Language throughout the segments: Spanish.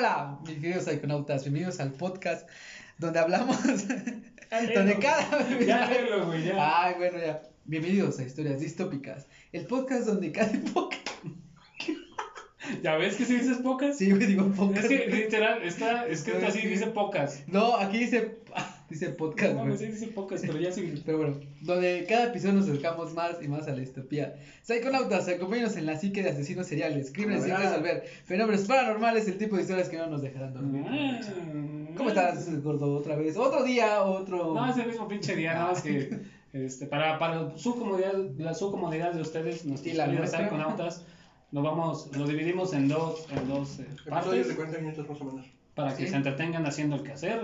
Hola, mis queridos psiconautas, bienvenidos al podcast donde hablamos, donde cada... Ya léelo, güey, ya. Ay, bueno, ya. Bienvenidos a Historias Distópicas, el podcast donde cada época... ¿Ya ves que si dices pocas? Sí, me digo podcast. Es que literal, está escrito así, dice pocas. No, aquí dice, dice podcast, No, güey. sí dice pocas, pero ya sí. Pero bueno, donde cada episodio nos acercamos más y más a la distopía. Psiconautas, acompáñanos en la psique de asesinos seriales, crímenes sin resolver, fenómenos paranormales, el tipo de historias que no nos dejarán dormir. Ah. ¿Cómo estás, gordo? Otra vez, otro día, otro. No, es el mismo pinche día, nada más que este, para, para su comodidad, la su comodidad de ustedes, nuestros Y la nuestra. psiconautas, lo vamos, lo dividimos en dos, en dos eh, partes de 40 minutos más o menos. Para que Sí. se entretengan haciendo el quehacer,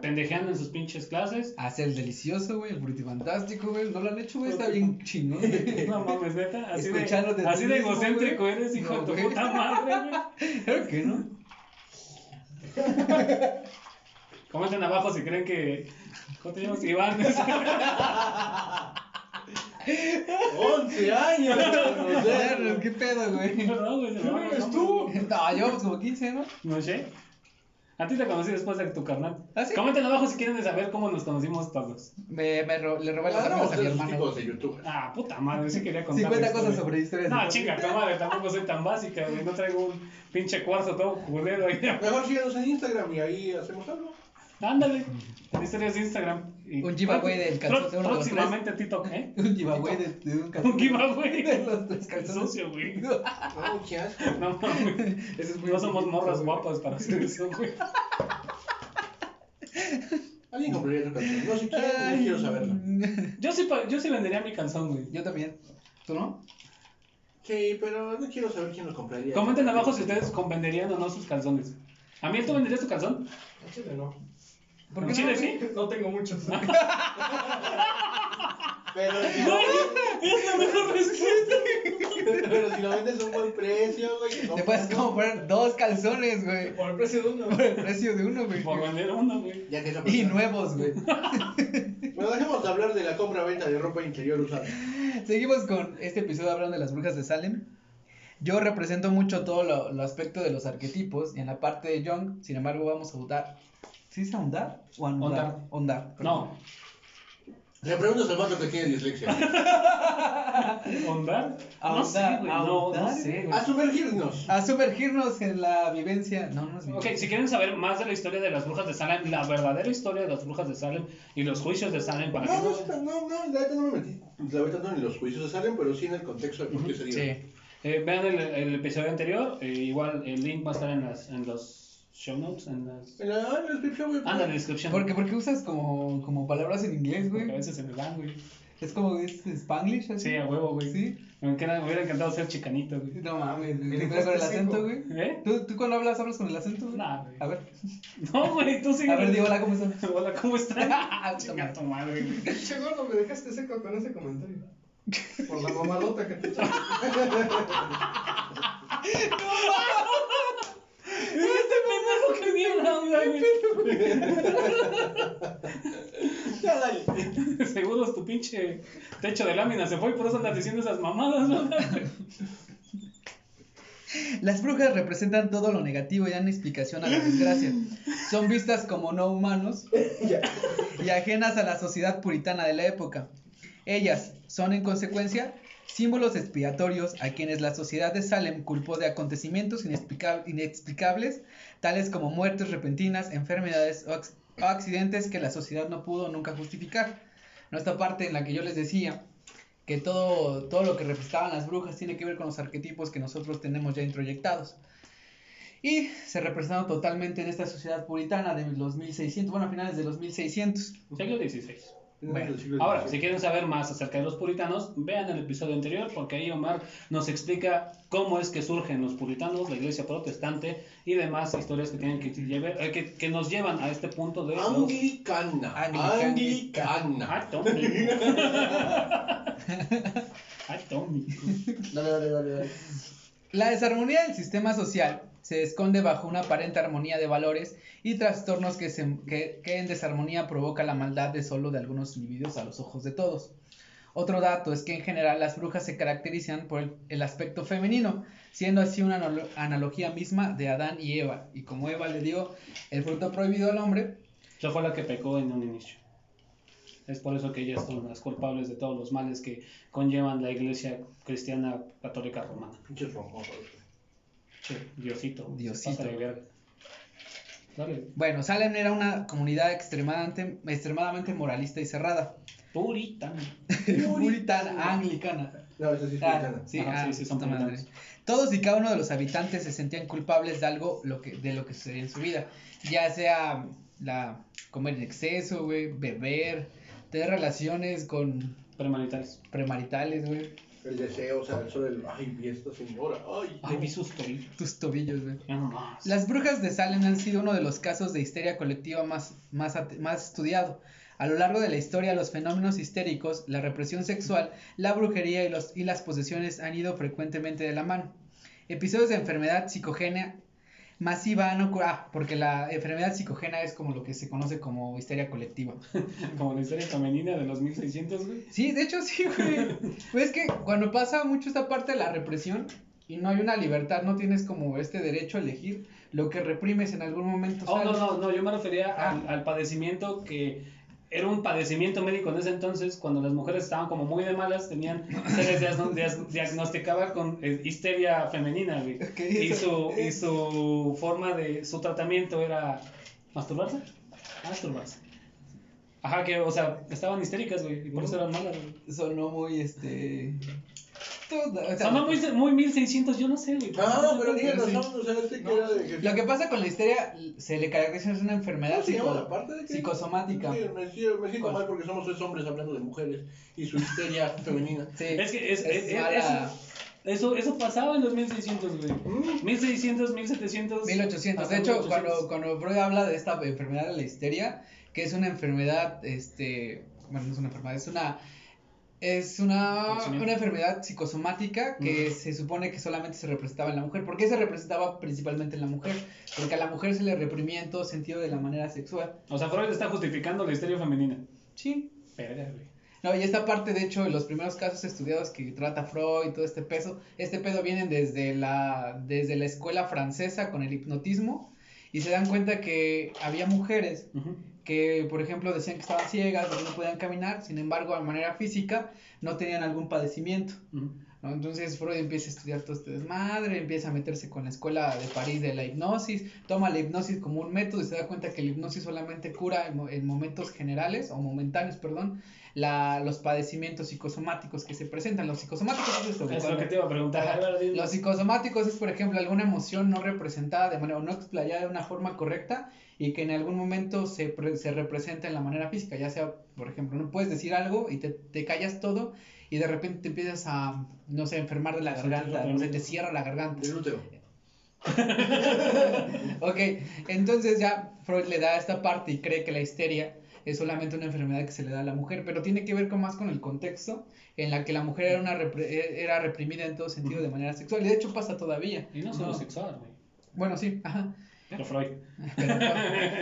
pendejeando en sus pinches clases. Hacer el delicioso, güey, el frutifantástico, güey. ¿No lo han hecho, güey? Está bien chingón. güey. No mames, neta, así Escuchando de de, así de mismo, egocéntrico güey. eres, hijo No, de tu güey. puta madre, güey. Claro que no. Comenten abajo si creen que. ¿Cómo te llamas? Iván. 11 años. Vernos, ¿Qué pedo, güey? Perdón, güey, se me va eres el tú? nombre. No, llevamos como 15, ¿no? No sé. A ti te conocí después de tu carnal. ¿Ah, sí? Comenten abajo si quieren saber cómo nos conocimos todos. Me, me ro- le robé las Ah, no, amigas a mi hermano. tipos de youtubers. Ah, puta madre, sí quería contar. 50 la cosas sobre historias. No, de- chinga, tu madre, tampoco soy tan básica, güey. No traigo un pinche cuarzo todo culero ahí. Mejor síganos en Instagram y ahí hacemos algo. Ándale. Historias de Instagram. Y- Un giveaway del calzón de uno Próximamente TikTok, ¿eh? Un giveaway de, de un calzón. Un giveaway. De los tres Qué calzones. sucio, güey. No, qué asco. No mames. Eso es muy No somos morras güey. guapas para hacer eso, güey. Alguien compraría tu canción. No, si quieren, no quiero saberlo. Yo sí, pa- yo sí vendería mi calzón, güey. Yo también. ¿Tú no? Sí, pero no quiero saber quién lo compraría. Comenten abajo si ustedes con- venderían o no sus calzones. ¿A mí tú venderías tu calzón? Chile no. ¿Por ¿En qué Chile no? sí? No tengo muchos. Pero si, Es la mejor respuesta. pero si lo vendes a un buen precio, güey. Te puedes comprar dos calzones, güey. Por el precio de uno. Por el precio de uno, güey. Por vender uno, güey. Ya que esa Y nuevos, güey. Bueno, dejemos de hablar de la compra-venta de ropa interior usada. Seguimos con este episodio hablando de las brujas de Salem. Yo represento mucho todo lo, lo aspecto de los arquetipos y en la parte de Jung, sin embargo, vamos a ahondar. ¿Sí es ahondar o anudar? Ondar. No. Le preguntas al vato que tiene dislexia. ¿Ondar? No sé, güey. No, no sé, güey. A sumergirnos. A sumergirnos en la vivencia. No, no es Ok, vivencia. si quieren saber más de la historia de las brujas de Salem, la verdadera historia de las brujas de Salem y los juicios de Salem para que No, no... no, no, no, la neta no me metí. La verdad no en los juicios salen, pero sí en el contexto de por qué se dio. Sí. Eh, vean el, el episodio anterior, eh, igual el link va a estar en, las, en los show notes, en las... En la, en la descripción, güey. Ah, en la descripción. ¿Por qué, por qué usas como, como palabras en inglés, Porque a güey? veces se me van, güey. Es como es Spanglish, así. Sí, a huevo, güey. Sí. Me, hubiera encantado ser chicanito, güey. No mames, güey. Pero con el acento, güey. ¿Eh? ¿Tú, ¿Tú cuando hablas, hablas con el acento, güey? Nah, güey. A ver. No, güey, tú sigue. A ver, di hola, ¿cómo estás? Hola, ¿cómo estás? Ah, Chinga tu madre, güey. Che gordo, me dejaste seco con ese comentario. Por la mamalota que te echaste. Este pendejo que bien habla, Ya, dale. güey. Seguro es tu pinche techo de lámina se fue y por eso andas diciendo esas mamadas, ¿no? Las brujas representan todo lo negativo y dan explicación a la desgracia. Son vistas como no humanos y ajenas a la sociedad puritana de la época. Ellas son, en consecuencia, símbolos expiatorios a quienes la sociedad de Salem culpó de acontecimientos inexplica- inexplicables, tales como muertes repentinas, enfermedades o, ac- o accidentes que la sociedad no pudo nunca justificar. ¿No? Esta parte en la que yo les decía que todo, todo lo que representaban las brujas tiene que ver con los arquetipos que nosotros tenemos ya introyectados. Y se representaron totalmente en esta sociedad puritana de los 1600, bueno, a finales de los 1600. Siglo XVI. Bueno, Ahora, si quieren saber más acerca de los puritanos, vean el episodio anterior porque ahí Omar nos explica cómo es que surgen los puritanos, la iglesia protestante y demás historias que tienen que, llevar, eh, que, que nos llevan a este punto de los... Anglicana. Anglicana. Atómico. Dale, dale, dale, dale. La desarmonía del sistema social se esconde bajo una aparente armonía de valores y trastornos que, se, que, que en desarmonía provoca la maldad de solo de algunos individuos a los ojos de todos. Otro dato es que en general las brujas se caracterizan por el, el aspecto femenino, siendo así una analo- analogía misma de Adán y Eva. Y como Eva le dio el fruto prohibido al hombre, Ella fue la que pecó en un inicio. Es por eso que ellas son las culpables de todos los males que conllevan la iglesia cristiana católica romana. Diosito. Diosito. Dale. bueno, Salem era una comunidad extremadamente, extremadamente moralista y cerrada. Puritana. Puritana, anglicana. No, esa sí es Ah, puritana. sí, Ajá, ah, sí, sí, son puta madre. puritanos. Todos y cada uno de los habitantes se sentían culpables de algo lo que, de lo que sucedía en su vida. Ya sea la comer en exceso, güey, beber, tener relaciones con Premaritales. premaritales, güey, El deseo, o sea, eso del. Ay, vi esta señora. Ay, vi sus tobillos. tus tobillos, güey. Ya nomás. Las brujas de Salem han sido uno de los casos de histeria colectiva más, más, más estudiado. A lo largo de la historia, los fenómenos histéricos, la represión sexual, la brujería y, los, y las posesiones han ido frecuentemente de la mano. Episodios de enfermedad psicogénea masiva han ocurrido. Ah, porque la enfermedad psicogénea es como lo que se conoce como histeria colectiva. Como la historia femenina de los 1600, güey. Sí, de hecho sí, güey. Pues es que cuando pasa mucho esta parte de la represión y no hay una libertad, no tienes como este derecho a elegir, lo que reprimes en algún momento. Oh, no, no, no, yo me refería Ah. al, al padecimiento que era un padecimiento médico en ese entonces, cuando las mujeres estaban como muy de malas, tenían, se les diagnosticaba con eh, histeria femenina, güey. Y su, y su forma de, su tratamiento era masturbarse. Masturbarse. Ajá, que, o sea, estaban histéricas, güey, y por eso eran malas, güey. sonó muy este todo- o sea, Sonó muy, muy 1600, yo no sé, güey. Ah, pero tienes Pero sí. razón, o sea, este que era de. que- lo que pasa con la histeria se le caracteriza es una enfermedad ¿Cómo se llama psico- la parte de que- psicosomática. Sí, me, siento- me siento ¿Cuál? mal porque somos tres hombres hablando de mujeres y su histeria femenina. Sí, Es que es, es es- es- mala- eso, eso pasaba en los 1600, güey. Mm. 1600, 1700. 1800. De hasta hecho, 1800. cuando, cuando Freud habla de esta enfermedad de la histeria, que es una enfermedad, este, bueno, no es una enfermedad, es una, es una, una enfermedad psicosomática que se supone que solamente se representaba en la mujer. ¿Por qué se representaba principalmente en la mujer? Porque a la mujer se le reprimía en todo sentido de la manera sexual. O sea, Freud está justificando la histeria femenina. Sí. Güey. No, y esta parte, de hecho, los primeros casos estudiados que trata Freud y todo este peso, este pedo vienen desde la, desde la escuela francesa con el hipnotismo y se dan cuenta que había mujeres. Que, por ejemplo, decían que estaban ciegas, que no podían caminar, sin embargo, de manera física no tenían algún padecimiento. Ujú. ¿No? Entonces Freud empieza a estudiar todo este desmadre, empieza a meterse con la escuela de París de la hipnosis, toma la hipnosis como un método y se da cuenta que la hipnosis solamente cura en, en momentos generales o momentáneos, perdón, la, los padecimientos psicosomáticos que se presentan. Los psicosomáticos es esto, Es lo que te iba a preguntar. Los psicosomáticos es, por ejemplo, alguna emoción no representada de manera o no explayada de una forma correcta y que en algún momento se, pre- se representa en la manera física, ya sea, por ejemplo, no puedes decir algo y te, te callas todo y de repente te empiezas a, no sé, enfermar de la garganta, no sé, sufrimiento. te cierra la garganta. Del útero. Ok, entonces ya Freud le da esta parte y cree que la histeria es solamente una enfermedad que se le da a la mujer, pero tiene que ver con más con el contexto en la que la mujer era, una repre- era reprimida en todo sentido de manera sexual, y de hecho pasa todavía. Y no solo sexual, güey. Bueno, sí, ajá. Pero Freud. Pero,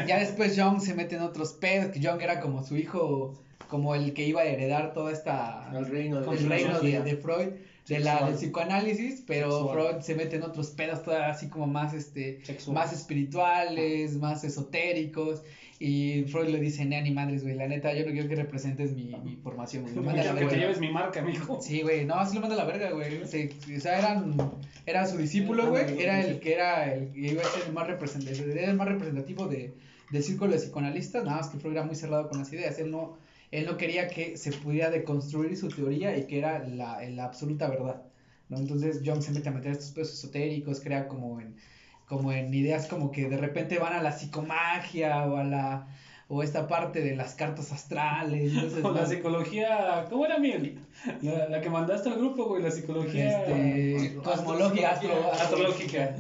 ya después Jung se mete en otros pedos, que Jung era como su hijo, como el que iba a heredar toda esta Al reino de el reino de, Freud, de la, del psicoanálisis, pero Sexual. Freud se mete en otros pedos todavía así como más este Sexual. más espirituales, más esotéricos. Y Freud le dice, ni madres, güey, la neta, yo no quiero que representes mi, mi formación, güey. Lo manda la que te lleves mi marca, mijo. Sí, güey, no, sí lo manda a la verga, güey. Se- o sea, eran, era su discípulo, güey. Era el que era el que iba a ser el más representativo, era el más representativo de, del círculo de psicoanalistas, nada más que Freud era muy cerrado con las ideas. Él no, él no quería que se pudiera deconstruir su teoría y que era la, la absoluta verdad. ¿no? Entonces Jung se mete a meter estos pesos esotéricos, crea como en, como en ideas como que de repente van a la psicomagia o a la o esta parte de las cartas astrales. esas O la psicología, ¿cómo era miel? La, la que mandaste al grupo, güey, la psicología Este, cosmología, astrológica.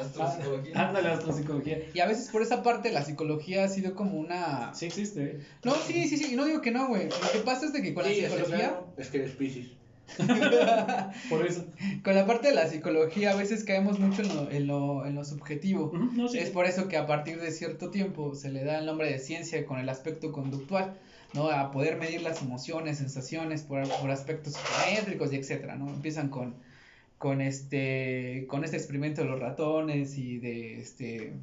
Astropsicología. Ándale, astropsicología. Y a veces por esa parte la psicología ha sido como una... Sí existe. ¿eh? No, sí, sí, sí, y no digo que no, güey. Lo que pasa es de que con la Sí, psicología... claro, Es que eres Pisces. Por eso. Con la parte de la psicología a veces caemos mucho en lo, en lo, en lo subjetivo. Ujú, no, sí. Es por eso que a partir de cierto tiempo se le da el nombre de ciencia con el aspecto conductual, ¿no? A poder medir las emociones, sensaciones por, por aspectos psicométricos y etcétera, ¿no? Empiezan con, con este, con este experimento de los ratones y de este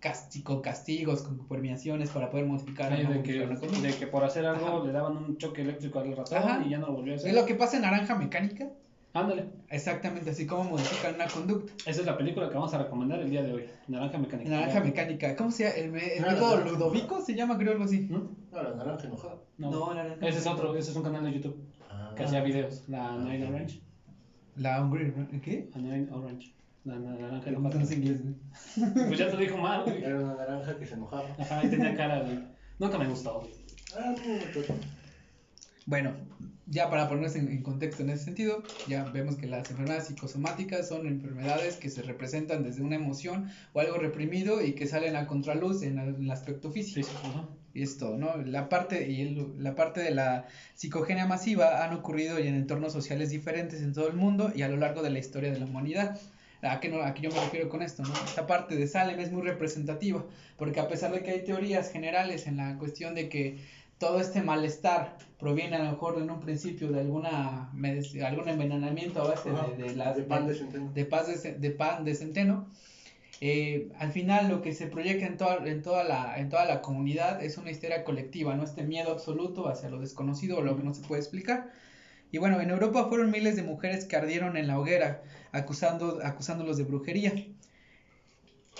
castigo, castigos, con premiaciones para poder modificar, ¿no? de, que, de por hacer algo Ajá. le daban un choque eléctrico al ratón Ajá. y ya no lo volvió a hacer. Es lo que pasa en Naranja Mecánica, Ándale. exactamente así como modifican una conducta. Esa es la película que vamos a recomendar el día de hoy. Naranja Mecánica. Naranja Mecánica, ¿cómo se llama? ¿El, el Ah, método naranja. Ludovico se llama, creo, algo así? ¿Mm? No, la naranja enojada. No. No, Naranja Ese es otro, ese es un canal de YouTube Ah. que hacía videos. La Nine Orange. La Hungry, ¿no? ¿qué? Orange. La, la naranja No enojada. sé inglés, güey. Pues ya te dijo mal, güey. Era una naranja que se enojaba. Ajá, y tenía cara, güey. Nunca me gustó, güey. Ah, no, no, no. Bueno, ya para ponernos en, en contexto en ese sentido, ya vemos que las enfermedades psicosomáticas son enfermedades que se representan desde una emoción o algo reprimido y que salen a contraluz en el, en el aspecto físico. Sí, sí, es todo, ¿no? La parte, y el- la parte de la psicogenia masiva han ocurrido y en entornos sociales diferentes en todo el mundo y a lo largo de la historia de la humanidad. ¿A qué, no, a qué yo me refiero con esto? ¿no? Esta parte de Salem es muy representativa, porque a pesar de que hay teorías generales en la cuestión de que todo este malestar proviene a lo mejor en un principio de alguna algún envenenamiento a base de, de las de pan de- de de pan de centeno. Eh, al final lo que se proyecta en toda, en, toda la, en toda la comunidad es una histeria colectiva, ¿no? Este miedo absoluto hacia lo desconocido o lo que no se puede explicar. Y bueno, en Europa fueron miles de mujeres que ardieron en la hoguera, acusando, acusándolos de brujería.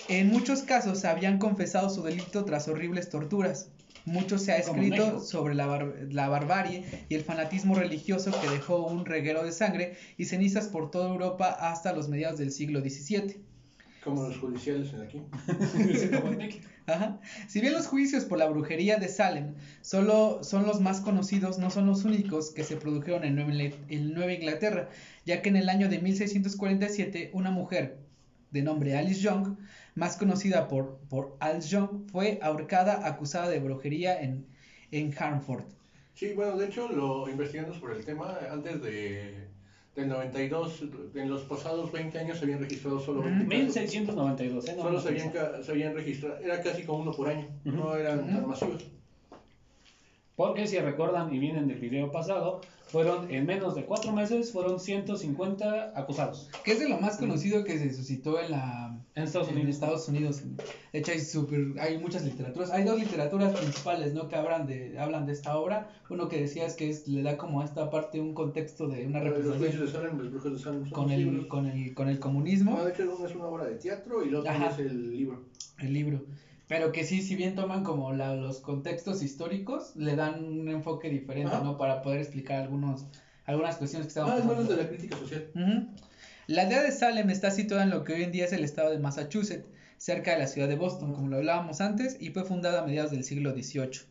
En muchos casos habían confesado su delito tras horribles torturas. Mucho se ha escrito sobre la, bar- la barbarie y el fanatismo religioso que dejó un reguero de sangre y cenizas por toda Europa hasta los mediados del siglo XVII. Como los judiciales en aquí. Ajá. Si bien los juicios por la brujería de Salem solo son los más conocidos, no son los únicos que se produjeron en Nueva, Ingl- en Nueva Inglaterra, ya que en el año de 1647 una mujer de nombre Alice Young, más conocida por, por Alice Young, fue ahorcada acusada de brujería en, en Hartford. Sí, bueno, de hecho, lo investigando sobre el tema, antes de, del 92, en los pasados 20 años se habían registrado solo 20 casos. 1692, ¿eh? No, Solo no se habían, se habían registrado, era casi como uno por año, Ujú. no eran Ujú. tan masivos. Porque si recuerdan y vienen del video pasado, fueron en menos de cuatro meses, fueron 150 acusados Que es de lo más conocido que se suscitó en la, en Estados en Unidos. Estados Unidos. De hecho, hay, super, hay muchas literaturas. Hay dos literaturas principales, ¿no? Que hablan de, hablan de esta obra. Uno que decías que es, le da como a esta parte un contexto de una representación de Salem, los brujos de Salem son con el, con el, con el comunismo, No, de hecho, uno es una obra de teatro y el otro Ajá. es el libro. el libro. Pero que sí, si bien toman como la, los contextos históricos, le dan un enfoque diferente. ¿no? Para poder explicar algunos, algunas cuestiones que estaban Ah, es pasando. de la crítica social. Ujú. La aldea de Salem está situada en lo que hoy en día es el estado de Massachusetts, cerca de la ciudad de Boston, como lo hablábamos antes, y fue fundada a mediados del siglo XVIII.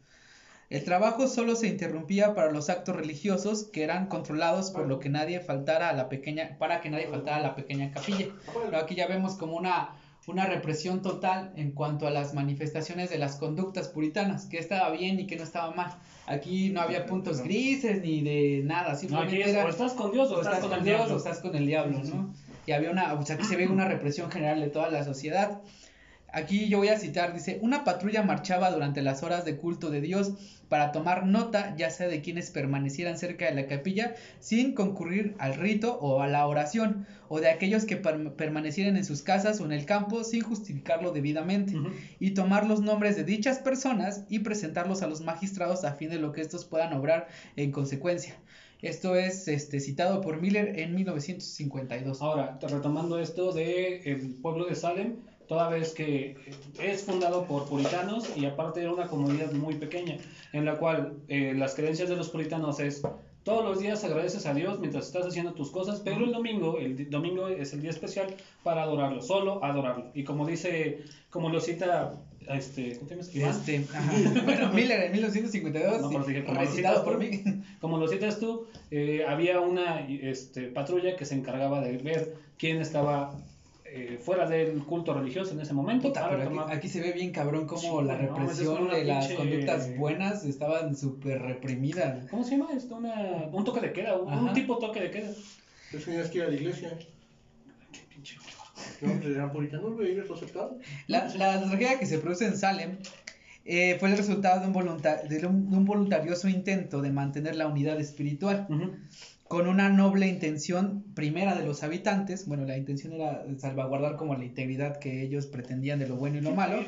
El trabajo solo se interrumpía para los actos religiosos que eran controlados por lo que nadie faltara a la pequeña, para que nadie faltara a la pequeña capilla. Pero aquí ya vemos como una, una represión total en cuanto a las manifestaciones de las conductas puritanas, que estaba bien y que no estaba mal. Aquí no había puntos grises ni de nada, No, aquí simplemente es, era o estás con Dios o, o estás con el Dios diablo. o estás con el diablo, Sí, sí, ¿no? Y había una, o sea, aquí se ve una represión general de toda la sociedad. Aquí yo voy a citar, dice, una patrulla marchaba durante las horas de culto de Dios para tomar nota, ya sea de quienes permanecieran cerca de la capilla sin concurrir al rito o a la oración, o de aquellos que per- permanecieran en sus casas o en el campo sin justificarlo debidamente y tomar los nombres de dichas personas y presentarlos a los magistrados a fin de lo que estos puedan obrar en consecuencia. Esto es este, citado por Miller en 1952. Ahora, retomando esto de el pueblo de Salem, toda vez que es fundado por puritanos y aparte era una comunidad muy pequeña, en la cual eh, las creencias de los puritanos es todos los días agradeces a Dios mientras estás haciendo tus cosas, pero el domingo, el domingo es el día especial para adorarlo, solo adorarlo. Y como dice, como lo cita, este, ¿cómo te llamas? Este, bueno, Miller en 1952, No, sí, pero dije, como recitado por mí. Como lo citas tú, eh, había una este, patrulla que se encargaba de ver quién estaba eh, fuera del culto religioso en ese momento. Puta, pero aquí, tomar- aquí se ve bien cabrón como Sí, la no, represión una de las pinche- conductas buenas estaban súper reprimidas. ¿Cómo se llama esto? Una, un toque de queda, un, un tipo toque de queda. Entonces tenías que ir a la iglesia. Qué pinche No, pues eran puritanos, güey, ellos lo aceptaron. La, la tragedia que se produce en Salem eh, fue el resultado de un, de un- de un voluntarioso intento de mantener la unidad espiritual. Ujú. Con una noble intención primera de los habitantes, bueno, la intención era salvaguardar como la integridad que ellos pretendían de lo bueno y lo malo,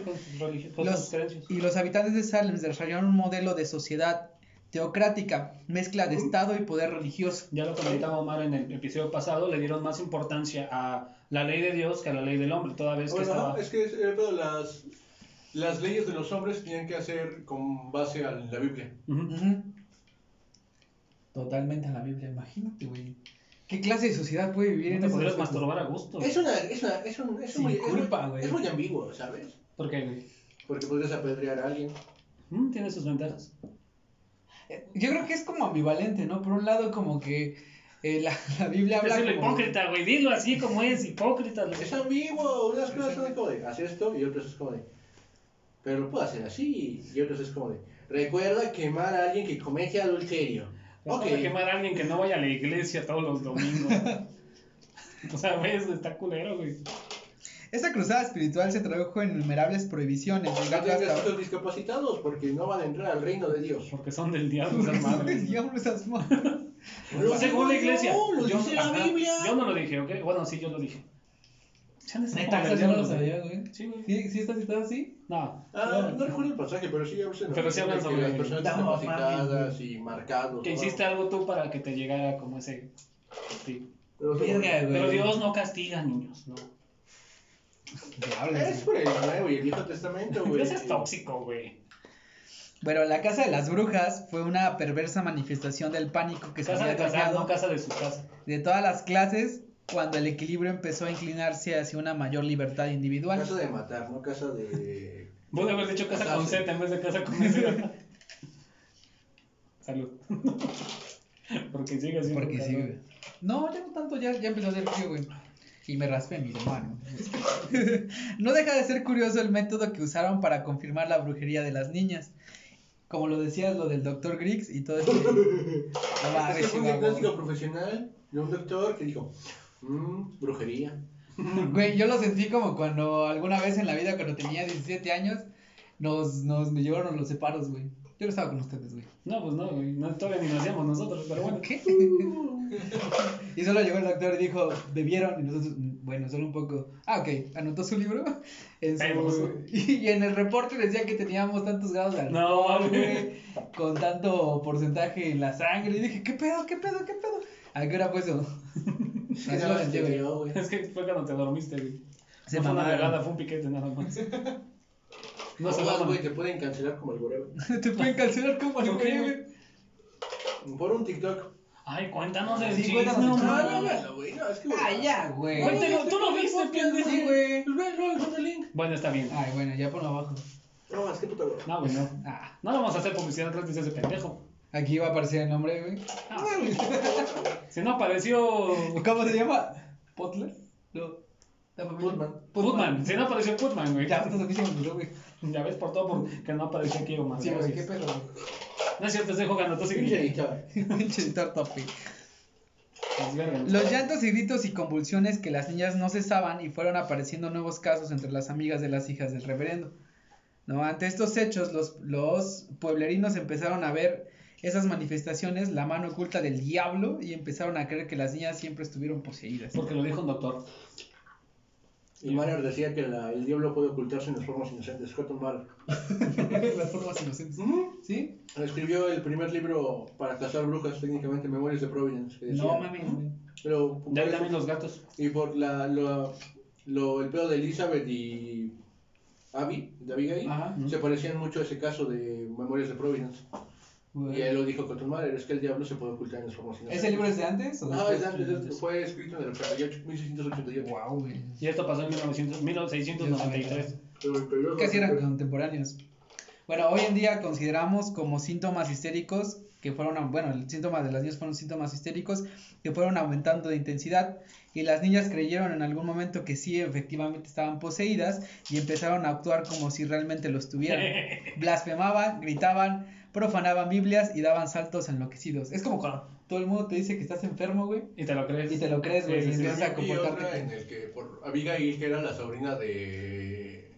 los, y los habitantes de Salem desarrollaron un modelo de sociedad teocrática, mezcla de Estado y poder religioso. Ya lo comentaba Omar en el episodio pasado, le dieron más importancia a la ley de Dios que a la ley del hombre, toda vez que Bueno, estaba... es que es- era pedo, las, las leyes de los hombres tenían que hacer con base a la Biblia. Ujú. Totalmente a la Biblia, imagínate, güey. ¿Qué clase de sociedad puede vivir No en podrías sociedad? masturbar a gusto. Es una, es una, es un, es Sin muy, es muy- culpa, güey. es muy ambiguo, ¿sabes? ¿Por qué, güey? Porque podrías apedrear a alguien. Mm, tiene sus ventajas. Eh, Yo creo que es como ambivalente, ¿no? Por un lado, como que eh, la, la Biblia habla Es el como... hipócrita, güey. Dilo así como es, hipócrita. Es ambiguo, unas cosas son como de, haz esto, y otras es como de, pero lo puedo hacer así, y otras es como de, recuerda quemar a alguien que comete adulterio. No Ok. puede quemar a alguien que no vaya a la iglesia todos los domingos. o sea, ves, está culero, güey. Esta cruzada espiritual se tradujo en innumerables prohibiciones, No llegando hasta... hijos discapacitados porque no van a entrar al reino de Dios. Porque son del diablo esas madres. del diablo esas madres. Lo Según la iglesia. yo, lo Yo- dice la Biblia. Yo no lo dije, ¿ok? Bueno, sí, yo lo dije. Ser Neta, yo no lo sabía, güey. Sí, güey. ¿Sí, ¿Sí está citado así? No. Ah, no recuerdo el pasaje, pero sí hablan Pero sí hablan de sobre- las personas No, discapacitadas y marcados. Que ¿no? hiciste algo tú para que te llegara como ese castigo. Pero eso- Verga, güey. Pero Dios no castiga a niños, no. Es por el Nuevo y el Viejo Testamento, güey. Ese es tóxico, güey. Bueno, la casa de las brujas fue una perversa manifestación del pánico que se Casa de había creado no casa de su casa. de todas las clases cuando el equilibrio empezó a inclinarse hacia una mayor libertad individual. Casa de matar, no casa de. Voy a haber dicho casa con. Z en vez de casa con S. Salud. Porque sigue así. Porque sí, güey. No, ya no tanto, ya, ya empezó a hacer frío, güey. Y me raspé mi mano. no deja de ser curioso el método que usaron para confirmar la brujería de las niñas. Como lo decías, lo del doctor Griggs y todo eso. No mames, Es que fue un profesional de un doctor que dijo: mmm, brujería. Güey, yo lo sentí como cuando alguna vez en la vida, cuando tenía 17 años, nos, nos me llevaron los separos, güey. Yo no estaba con ustedes, güey. No, pues no, güey. No, todavía ni nacíamos nosotros, pero bueno. ¿Qué? y solo llegó el doctor y dijo, bebieron, y nosotros, "Mm, bueno, solo un poco. Ah, ok, anotó su libro. En su- Vemos. y en el reporte decía que teníamos tantos grados de alcohol, No, güey, con tanto porcentaje en la sangre. Y dije, ¿qué pedo, qué pedo, qué pedo? ¿A qué hora fue eso? Lo más. Es que fue cuando te dormiste, güey. Se no fue una regada, fue un piquete nada más. No se va, güey, te pueden cancelar como el whatever. Te pueden cancelar como el ¿Por qué, güey. güey? Por un TikTok. Ay, cuéntanos el Sí, chisme, no, no, no. no, güey, no, es que. Ah, ya, güey. Cuéntelo, tú lo viste, pendejo. Sí, güey. Pues luego encuentra el link. Bueno, está bien. Ay, bueno, ya ponlo abajo. No, es que puta, güey. No, güey, no. Ah, No le vamos a hacer publicidad gratis a ese pendejo. Aquí va a aparecer el nombre, güey. Ah. Si no apareció ¿Cómo se llama? ¿Potler? No. La familia- Putman. Putman, si no apareció Putman, güey. Ya, se me olvidó, güey. Ya ves por todo porque no apareció aquí Omar. Sí, güey, qué gracias. pedo, No es cierto, estoy jugando, tú Pinche sigue. editor. güey. Pinche editor tope. Verga. Los llantos y gritos y convulsiones que las niñas no cesaban y fueron apareciendo nuevos casos entre las amigas de las hijas del reverendo. ¿No? Ante estos hechos, los, los pueblerinos empezaron a ver esas manifestaciones, la mano oculta del diablo, y empezaron a creer que las niñas siempre estuvieron poseídas. Porque lo dijo un doctor. Y Manner decía que la- el diablo puede ocultarse en las formas inocentes. Cotton Mather. las formas inocentes. ¿Sí? Escribió el primer libro para cazar brujas, técnicamente Memorias de Providence. que decía- No mames. Pero, De ahí también los gatos. Y por la, lo, lo- el pedo de Elizabeth y Abby, de Abigail, Ajá. se parecían mucho a ese caso de Memorias de Providence. Y él lo dijo Cotton Mather, es que el diablo se puede ocultar en las formas inocentes. ¿Ese libro es de antes? O después? es de antes, es- fue escrito en el 88, 1688. Wow, güey. Y esto pasó en 1900, 1693. Pero el periodo- Casi eran contemporáneos. Bueno, hoy en día consideramos como síntomas histéricos que fueron, bueno, el síntoma de las niñas fueron síntomas histéricos que fueron aumentando de intensidad y las niñas creyeron en algún momento que sí, efectivamente estaban poseídas y empezaron a actuar como si realmente lo estuvieran. Blasfemaban, gritaban, profanaban Biblias y daban saltos enloquecidos. Es como cuando todo el mundo te dice que estás enfermo, güey. Y te lo crees. Y te lo crees, güey, Sí, y sí, sí. empiezas a Y comportarte. otra en el que por Abigail, que era la sobrina de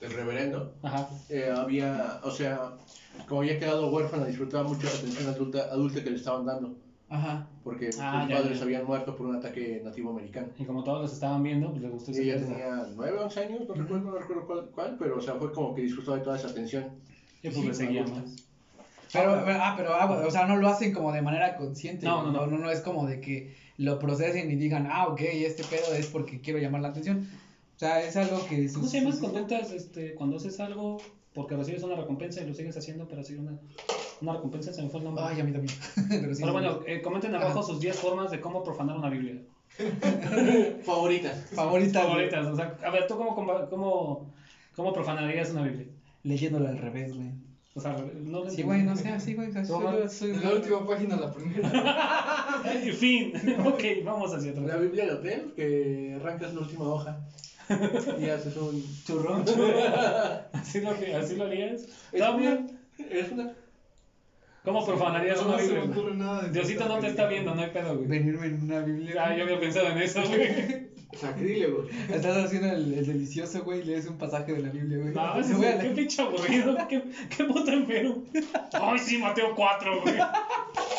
del reverendo, Ajá. eh, había, o sea, como había quedado huérfana, disfrutaba mucho la atención adulta, adulta que le estaban dando, Ajá. porque Ah, sus ya, padres ya. habían muerto por un ataque nativo americano. Y como todos los estaban viendo, pues le gustó Y ese ella tenía 9, 11 años, no recuerdo, no recuerdo cuál, cuál, pero o sea, fue como que disfrutaba de toda esa atención. Y pues Sí, le seguía adulta. más. Pero, ah, pero, ah, o sea, no lo hacen como de manera consciente. No, no, no. no, no es como de que lo procesen y digan, ah, ok, este pedo es porque quiero llamar la atención. O sea, es algo que... ¿Cómo se sus- conductas este, cuando haces algo porque recibes una recompensa y lo sigues haciendo para recibir una, una recompensa? Se me fue el nombre. Ay, a mí también. pero sí. Pero bueno, eh, comenten abajo Ajá. sus 10 formas de cómo profanar una Biblia. Favoritas. Favorita, güey. Favoritas. O sea, a ver, ¿tú cómo, cómo, cómo profanarías una Biblia? Leyéndolo al revés, güey. O sea, no lo Sí, güey, no sé, así, güey. o sea, Toma. soy- soy- De la última página a la primera. En fin, ok, vamos hacia La atrás. Biblia del hotel, que arrancas la última hoja y haces un... Churrón. ¿Así lo, así lo harías? Es También. Es una... ¿cómo profanarías No, una no se me Biblia? ocurre nada de Diosito no te está viendo, no hay pedo, güey. Venirme en una Biblia. Ah, yo había pensado en eso, güey. Sacrílego. Estás haciendo el, el delicioso, güey, y lees un pasaje de la Biblia, güey. No, ese es- qué pinche aburrido, qué, qué puto enfermo. Ay, sí, Mateo 4, güey.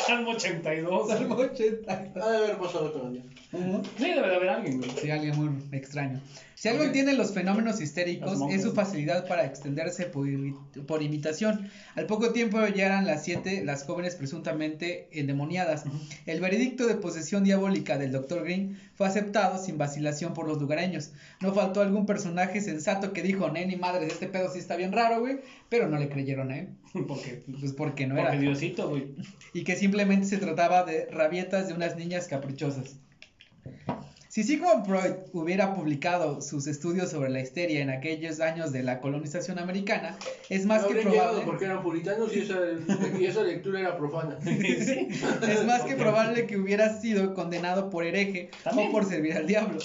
Salmo 82. Salmo 80. Ha de haber pasado con ella. Ujú. Sí, debe de haber alguien, güey. Sí, alguien muy extraño. Si algo tienen los fenómenos histéricos es su facilidad para extenderse por, por imitación. Al poco tiempo ya eran las siete las jóvenes presuntamente endemoniadas. El veredicto de posesión diabólica del Dr. Green fue aceptado sin vacilación por los lugareños. No faltó algún personaje sensato que dijo, neni madre, este pedo sí está bien raro, güey, pero no le creyeron a él. Porque, Pues porque no porque era. Diosito, güey. y que simplemente se trataba de rabietas de unas niñas caprichosas. Si Sigmund Freud hubiera publicado sus estudios sobre la histeria en aquellos años de la colonización americana, es más No que probable, porque eran puritanos y esa, y esa lectura era profana. Sí. es más que probable que hubiera sido condenado por hereje También. o por servir al diablo.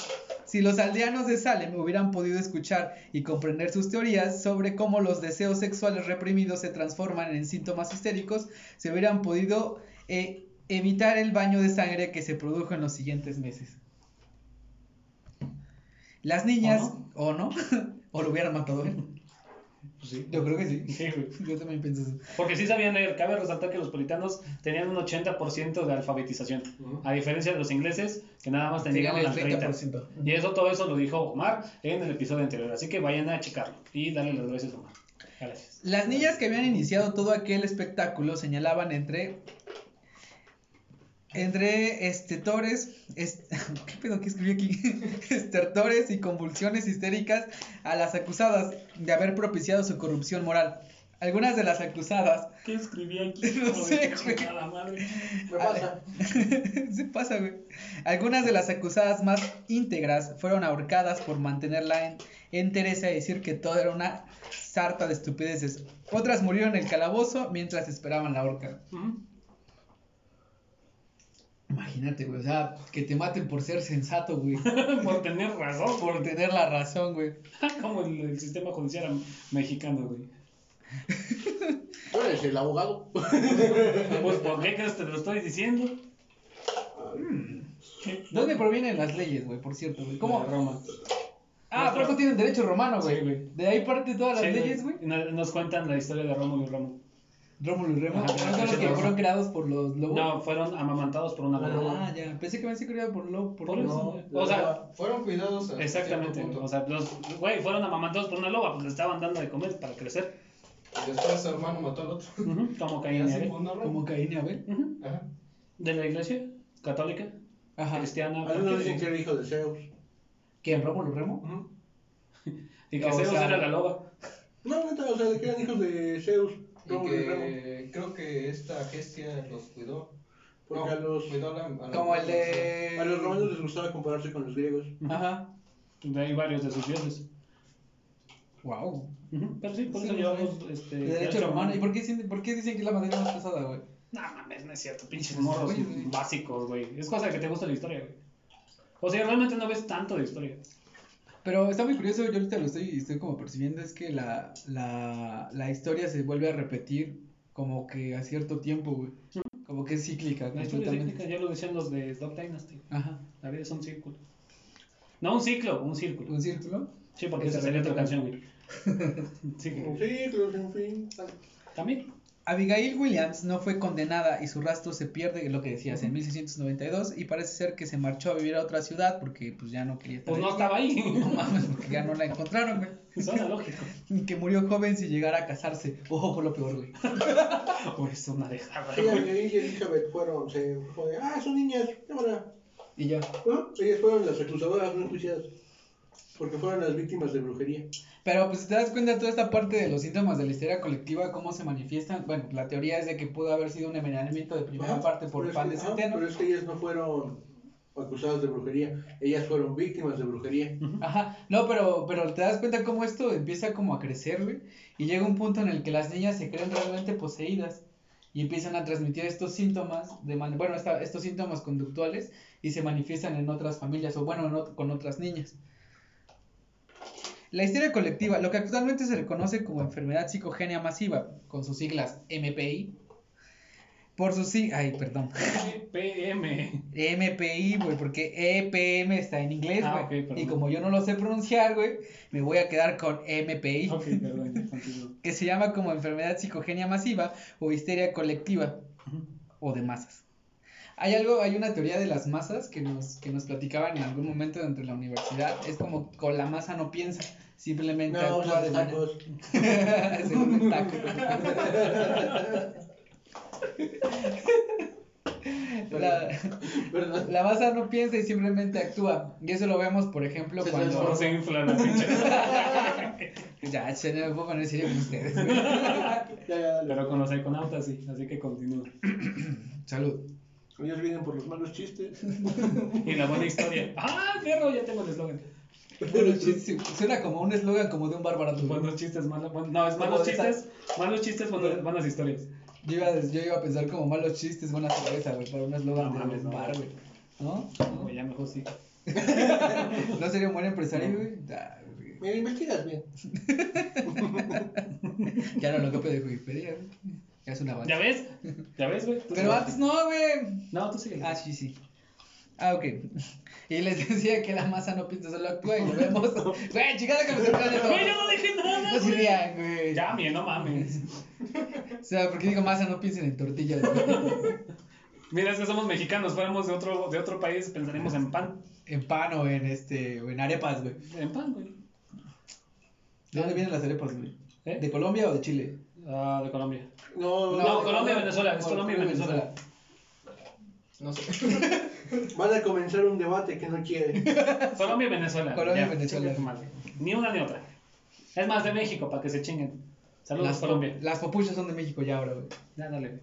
Si los aldeanos de Salem hubieran podido escuchar y comprender sus teorías sobre cómo los deseos sexuales reprimidos se transforman en síntomas histéricos, se hubieran podido eh, evitar el baño de sangre que se produjo en los siguientes meses. Las niñas, o no, o lo hubieran matado. ¿eh? Pues sí. Yo creo que sí. Sí, güey. Yo también pienso eso. Porque sí sabían leer. Cabe resaltar que los puritanos tenían un 80% de alfabetización. A diferencia de los ingleses, que nada más tenían el 30%. 30%. Y eso, todo eso lo dijo Omar en el episodio anterior. Así que vayan a checarlo. Y darle las gracias a Omar. Gracias. Las niñas que habían iniciado todo aquel espectáculo señalaban entre entre estertores, est- ¿qué pedo que escribí aquí? estertores y convulsiones histéricas a las acusadas de haber propiciado su corrupción moral. Algunas de las acusadas ¿Qué escribí aquí? No sé, güey. Madre. Me pasa. Se pasa, güey. Algunas de las acusadas más íntegras fueron ahorcadas por mantenerla en entereza y decir que todo era una sarta de estupideces. Otras murieron en el calabozo mientras esperaban la horca. Imagínate, güey, o sea, que te maten por ser sensato, güey. Por tener razón. Por tener la razón, güey. Como el, el sistema judicial mexicano, güey. Tú eres el abogado. Pues, ¿por qué crees que te lo estoy diciendo? ¿Dónde provienen las leyes, güey, por cierto, güey? ¿Cómo? De Roma. Ah, por eso tienen derecho romano, güey. Sí, güey. De ahí parte todas las Sí, leyes, güey. Nos cuentan la historia de Rómulo y Remo. Rómulo y Remo. Ajá, ¿No son los que fueron creados por los lobos? No, fueron amamantados por una loba. Ah, ya. Pensé que me había criado por lobo. Por Por eso. No, o sea, Fueron cuidados a exactamente. O sea, los güey fueron amamantados por una loba, pues le estaban dando de comer para crecer. Y después su hermano mató al otro. Como Caín y Abel. Como. Caín y Abel. Ajá. De la iglesia católica, Ajá. cristiana. Algunos dicen que era hijo de Zeus. ¿Quién? ¿Rómulo y Remo? Y que Zeus sea- era la loba. No, neta, o sea, de que eran hijos de Zeus. Y que creo que esta Gestia los cuidó. Porque No, a los- cuidó a la- a la- Como el de. A los romanos les gustaba compararse con los griegos. Ajá. De ahí varios de sus dioses. Wow. Pero sí, por Sí, eso llevamos este, De derecho romano. ¿Y por qué, dicen- por qué dicen que es la materia más pesada, güey? No mames, no es cierto, pinches Pues, morros básicos, güey. Es cosa de que te gusta la historia, güey. O sea, realmente no ves tanto de historia. Pero está muy curioso, yo ahorita lo estoy, estoy como percibiendo, es que la, la, la historia se vuelve a repetir como que a cierto tiempo, güey. Como que es cíclica, La historia cíclica ya lo decían los de Dog Dynasty. Ajá. La vida es un círculo. No un ciclo, un círculo. ¿Un círculo? Sí, porque Esa sería otra canción, güey. Sí, Un ciclo sin fin. también. Abigail Williams no fue condenada y su rastro se pierde, lo que decías, en 1692 y parece ser que se marchó a vivir a otra ciudad porque pues ya no quería estar Pues no ahí. estaba ahí. No mames, porque ya no la encontraron, güey. Suena lógico. Y Que murió joven sin llegar a casarse. Ojo, fue lo peor, güey. O es una dejada, Ella güey. y Elizabeth fueron, se fue, ah, son niñas, cámara. Y ya. ¿No? Ellas fueron las acusadoras no enjuiciadas. Porque fueron las víctimas de brujería. Pero pues te das cuenta toda esta parte de los síntomas de la histeria colectiva, cómo se manifiestan. Bueno, la teoría es de que pudo haber sido un envenenamiento de primera parte por es pan que- de ajá, centeno. Pero es que ellas no fueron acusadas de brujería, ellas fueron víctimas de brujería. Ajá, no, pero, pero te das cuenta cómo esto empieza como a crecer, güey, y llega un punto en el que las niñas se creen realmente poseídas y empiezan a transmitir estos síntomas, de man- bueno, esta- estos síntomas conductuales y se manifiestan en otras familias o bueno, en ot- con otras niñas. La histeria colectiva, lo que actualmente se reconoce como enfermedad psicogénia masiva, con sus siglas MPI, por sus siglas, ay, perdón, PM. MPI, güey, porque EPM está en inglés, Ah, güey. y como yo no lo sé pronunciar, güey, me voy a quedar con MPI, Ok, perdón, que se llama como enfermedad psicogenia masiva o histeria colectiva o de masas. Hay algo, hay una teoría de las masas que nos, que nos platicaban en algún momento dentro de la universidad. Es como con la masa no piensa, simplemente No, actúa de esas manera. tacos. Según taco. La, la masa no piensa y simplemente actúa. Y eso lo vemos, por ejemplo, Se cuando. Se infla la. Ya, se me puedo poner serio con ustedes. Pero con los econautas sí, así que continúo. Salud. Ellos vienen por los malos chistes. Y la buena historia. ¡Ah, perro! Ya tengo el eslogan. Buenos chistes. Suena como un eslogan como de un bárbaro. Buenos chistes, malos. no, es malos chistes. Malos chistes, buenas, buenas historias. Yo iba, a, yo iba a pensar como malos chistes, buena cerveza, güey, para un eslogan No de un no. bar, güey. ¿No? Güey, ya mejor sí. ¿No sería un buen empresario, güey? Mira, investigas bien. Ya no lo copio de Wikipedia, güey. Ya es una avance. ¿Ya ves? ¿Ya ves, güey? Pero antes no, güey. No, tú sigue. Ah, sí, sí. Ah, ok. Y les decía que la masa no pinta, solo actúa y lo vemos. Güey, chingada que me sorprende todo. Güey, yo no dije nada, No se güey. Ya, mire, no mames. O sea, porque digo masa, no piensen en tortillas, güey. Mira, es que somos mexicanos, fuéramos de otro, de otro país, pensaríamos en pan. En pan o en este, o en arepas, güey. En pan, güey. ¿De dónde vienen las arepas, güey? ¿Eh? ¿De Colombia o de Chile? Ah, de Colombia. No, No, Colombia, Venezuela, es Colombia y Venezuela. No sé. Van a comenzar un debate que no quieren. Colombia y Venezuela. Colombia y Venezuela. Ni una ni otra. Es más de México, para que se chinguen. Saludos, Las, Colombia. las popuchas son de México ya ahora, güey. Ya, dale.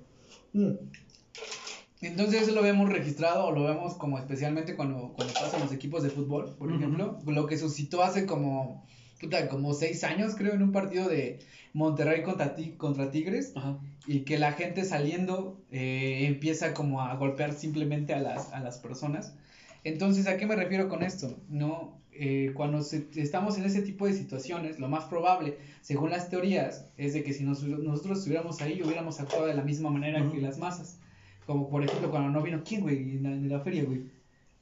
Entonces eso lo vemos registrado o lo vemos como especialmente cuando, cuando pasan los equipos de fútbol, por ejemplo, lo que suscitó hace como, puta, como seis años creo en un partido de Monterrey contra, Ti- contra Tigres Ajá. y que la gente saliendo eh, empieza como a golpear simplemente a las, a las personas. Entonces, ¿a qué me refiero con esto? No, Eh, cuando se- estamos en ese tipo de situaciones, lo más probable, según las teorías, es de que si nos- nosotros estuviéramos ahí, hubiéramos actuado de la misma manera que las masas. Como por ejemplo cuando no vino, ¿quién, güey? En la, en la feria, güey.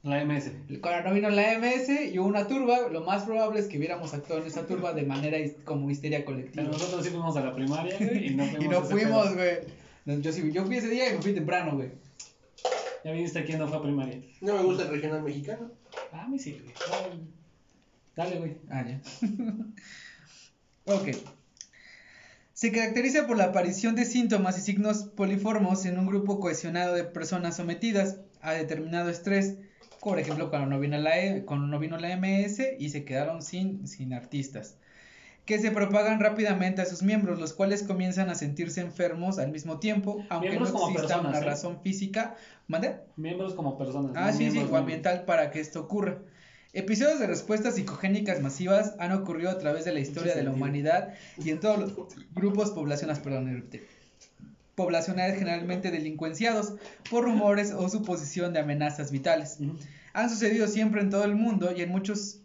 La MS. Cuando no vino la MS y hubo una turba, lo más probable es que hubiéramos actuado en esa turba de manera como histeria colectiva. Pero nosotros sí fuimos a la primaria, güey, y no fuimos Y no fuimos, güey. No, Yo, sí, yo fui ese día y me fui temprano, güey. Ya viniste quién no fue a primaria. No me gusta el regional mexicano. Ah, güey. Dale, Dale, güey. Ah, ya. ok. Se caracteriza por la aparición de síntomas y signos poliformos en un grupo cohesionado de personas sometidas a determinado estrés. Por ejemplo, cuando no vino la, E- cuando no vino la MS y se quedaron sin, sin artistas. Que se propagan rápidamente a sus miembros, los cuales comienzan a sentirse enfermos al mismo tiempo, aunque Miembros no exista personas, una ¿eh? razón física. ¿Mande? Miembros como personas. Ah, no sí, sí, o ambiental para que esto ocurra. Episodios de respuestas psicogénicas masivas han ocurrido a través de la historia de la humanidad y en todos los grupos poblacionales, perdón, repite, poblacionales generalmente delincuenciados por rumores o suposición de amenazas vitales. Han sucedido siempre en todo el mundo y en muchos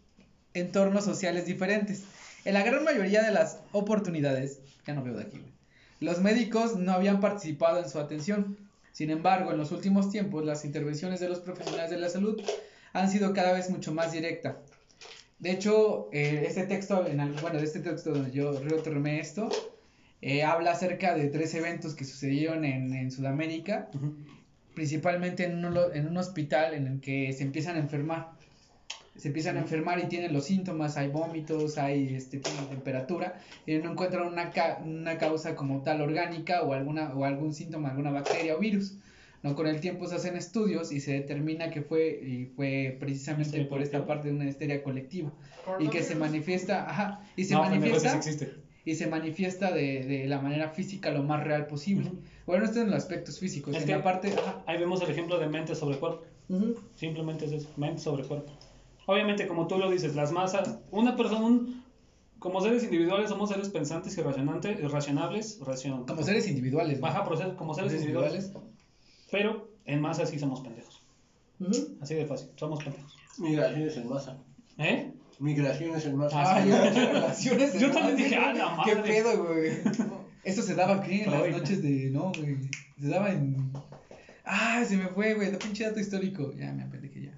entornos sociales diferentes. En la gran mayoría de las oportunidades, ya no veo de aquí, los médicos no habían participado en su atención. Sin embargo, en los últimos tiempos, las intervenciones de los profesionales de la salud han sido cada vez mucho más directa. De hecho, eh, este texto, en bueno, de este texto donde yo retomé esto, eh, habla acerca de tres eventos que sucedieron en, en Sudamérica, principalmente en un, en un hospital en el que se empiezan a enfermar. Se empiezan a enfermar y tienen los síntomas, hay vómitos, hay este, tienen temperatura, y no encuentran una, ca- una causa como tal orgánica o, alguna, o algún síntoma, alguna bacteria o virus. No, con el tiempo se hacen estudios y se determina que fue, y fue precisamente por esta parte de una histeria colectiva. Y que se manifiesta, ajá, y se no, pendejo, ese manifiesta. Y se manifiesta de, de la manera física lo más real posible. Ujú. Bueno, esto en los aspectos físicos, Es en que- la parte, ajá, Ahí vemos el ejemplo de mente sobre cuerpo. Simplemente es eso, mente sobre cuerpo. Obviamente, como tú lo dices, las masas, una persona, un- como seres individuales, somos seres pensantes y racionantes, racionables, racion- como seres individuales. ¿no? Ajá, proceso- como seres individuales, pero en masa sí somos pendejos. Así de fácil, somos pendejos. Migraciones en masa. ¿Eh? Migraciones en masa. Ah, Ah, yo. Yo también dije, ah, la ¿Qué pedo, güey? Eso se daba aquí en las noches de. No, güey. Se daba en. Ah, se me fue, güey. Da pinche dato histórico. Ya me que ya.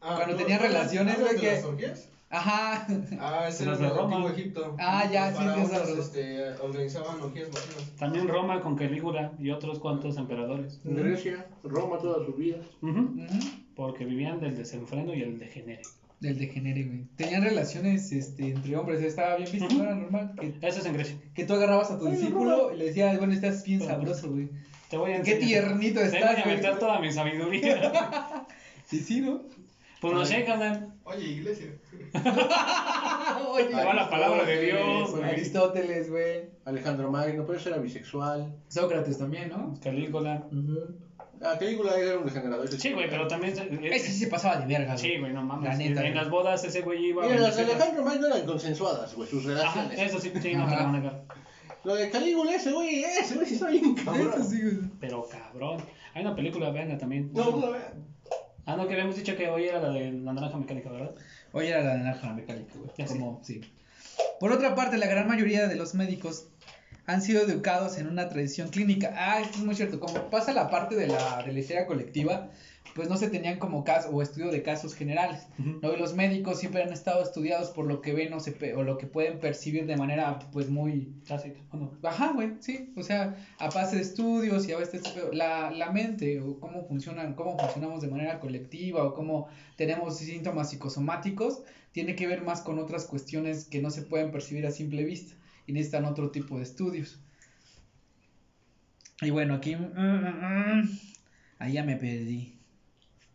Ah, Cuando ¿tú- tenían relaciones, güey, de que- las orgías? Ajá. Ah, ese era de el Roma. antiguo Egipto. Ah, ya, sí, este, organizaban orgías masivas. También Roma con Calígula y otros cuantos emperadores. Grecia, Roma toda su vida. Porque vivían del desenfreno y el degenere. Del degenere, güey. Tenían relaciones este, entre hombres. Estaba bien visto, era normal. Que, Eso es en Grecia. que tú agarrabas a tu Ay, discípulo y le decías, bueno, estás bien Pero- sabroso, güey. Te voy a Qué tiernito Te estás, voy a güey. meter toda mi sabiduría. Sí, sí, ¿no? pues no sé, carnal. Oye, iglesia. Oye, va la palabra de Dios, Con güey. Aristóteles, güey. Alejandro Magno, pero ese era bisexual. Sócrates también, ¿no? Calígula. Ah, Calígula era un degenerado. ese Sí, güey, pero también. se- Ese sí se pasaba de verga, güey. Sí, güey, no mames. La neta, en güey. las bodas ese güey iba a Mira, las de Alejandro Magno eran consensuadas, güey, sus Ajá, relaciones. eso sí, sí, no te lo van a negar. Lo de Calígula, ese güey, ese güey sí está bien cabrón. Eso sí, güey. Pero cabrón. Hay una película, veanla también. No, no la vean. Ah, no, que habíamos dicho que hoy era la de la naranja mecánica, ¿verdad? Oye, era la naranja mecánica, güey. Ya Como, sí. Por otra parte, la gran mayoría de los médicos han sido educados en una tradición clínica. Ah, esto es muy cierto. Como pasa la parte de la, de la histeria colectiva, pues no se tenían como caso o estudio de casos generales. ¿no? Y los médicos siempre han estado estudiados por lo que ven o, se o lo que pueden percibir de manera, pues, muy... Tácito, ¿o no? Ajá, güey, sí. O sea, a base de estudios y a veces la, la mente o cómo funcionan, cómo funcionamos de manera colectiva o cómo tenemos síntomas psicosomáticos, tiene que ver más con otras cuestiones que no se pueden percibir a simple vista y necesitan otro tipo de estudios. Y bueno, aquí... mm, mm, mm, ahí ya me perdí.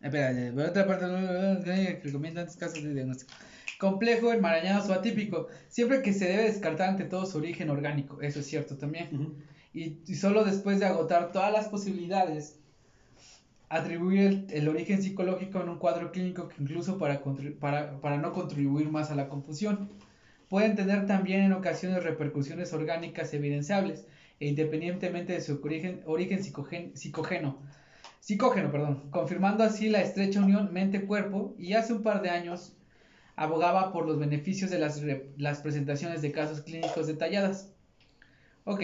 Espera, por otra parte, recomiendan casos de diagnóstico. Complejo, enmarañado o atípico. Siempre que se debe descartar ante todo su origen orgánico. Eso es cierto también. Ujú. Y, y solo después de agotar todas las posibilidades, atribuir el, el origen psicológico en un cuadro clínico que incluso para, para, para no contribuir más a la confusión. Pueden tener también en ocasiones repercusiones orgánicas evidenciables e independientemente de su origen, origen psicogen- psicogeno. Psicógeno, perdón, confirmando así la estrecha unión mente-cuerpo y hace un par de años abogaba por los beneficios de las, las presentaciones de casos clínicos detalladas. Ok,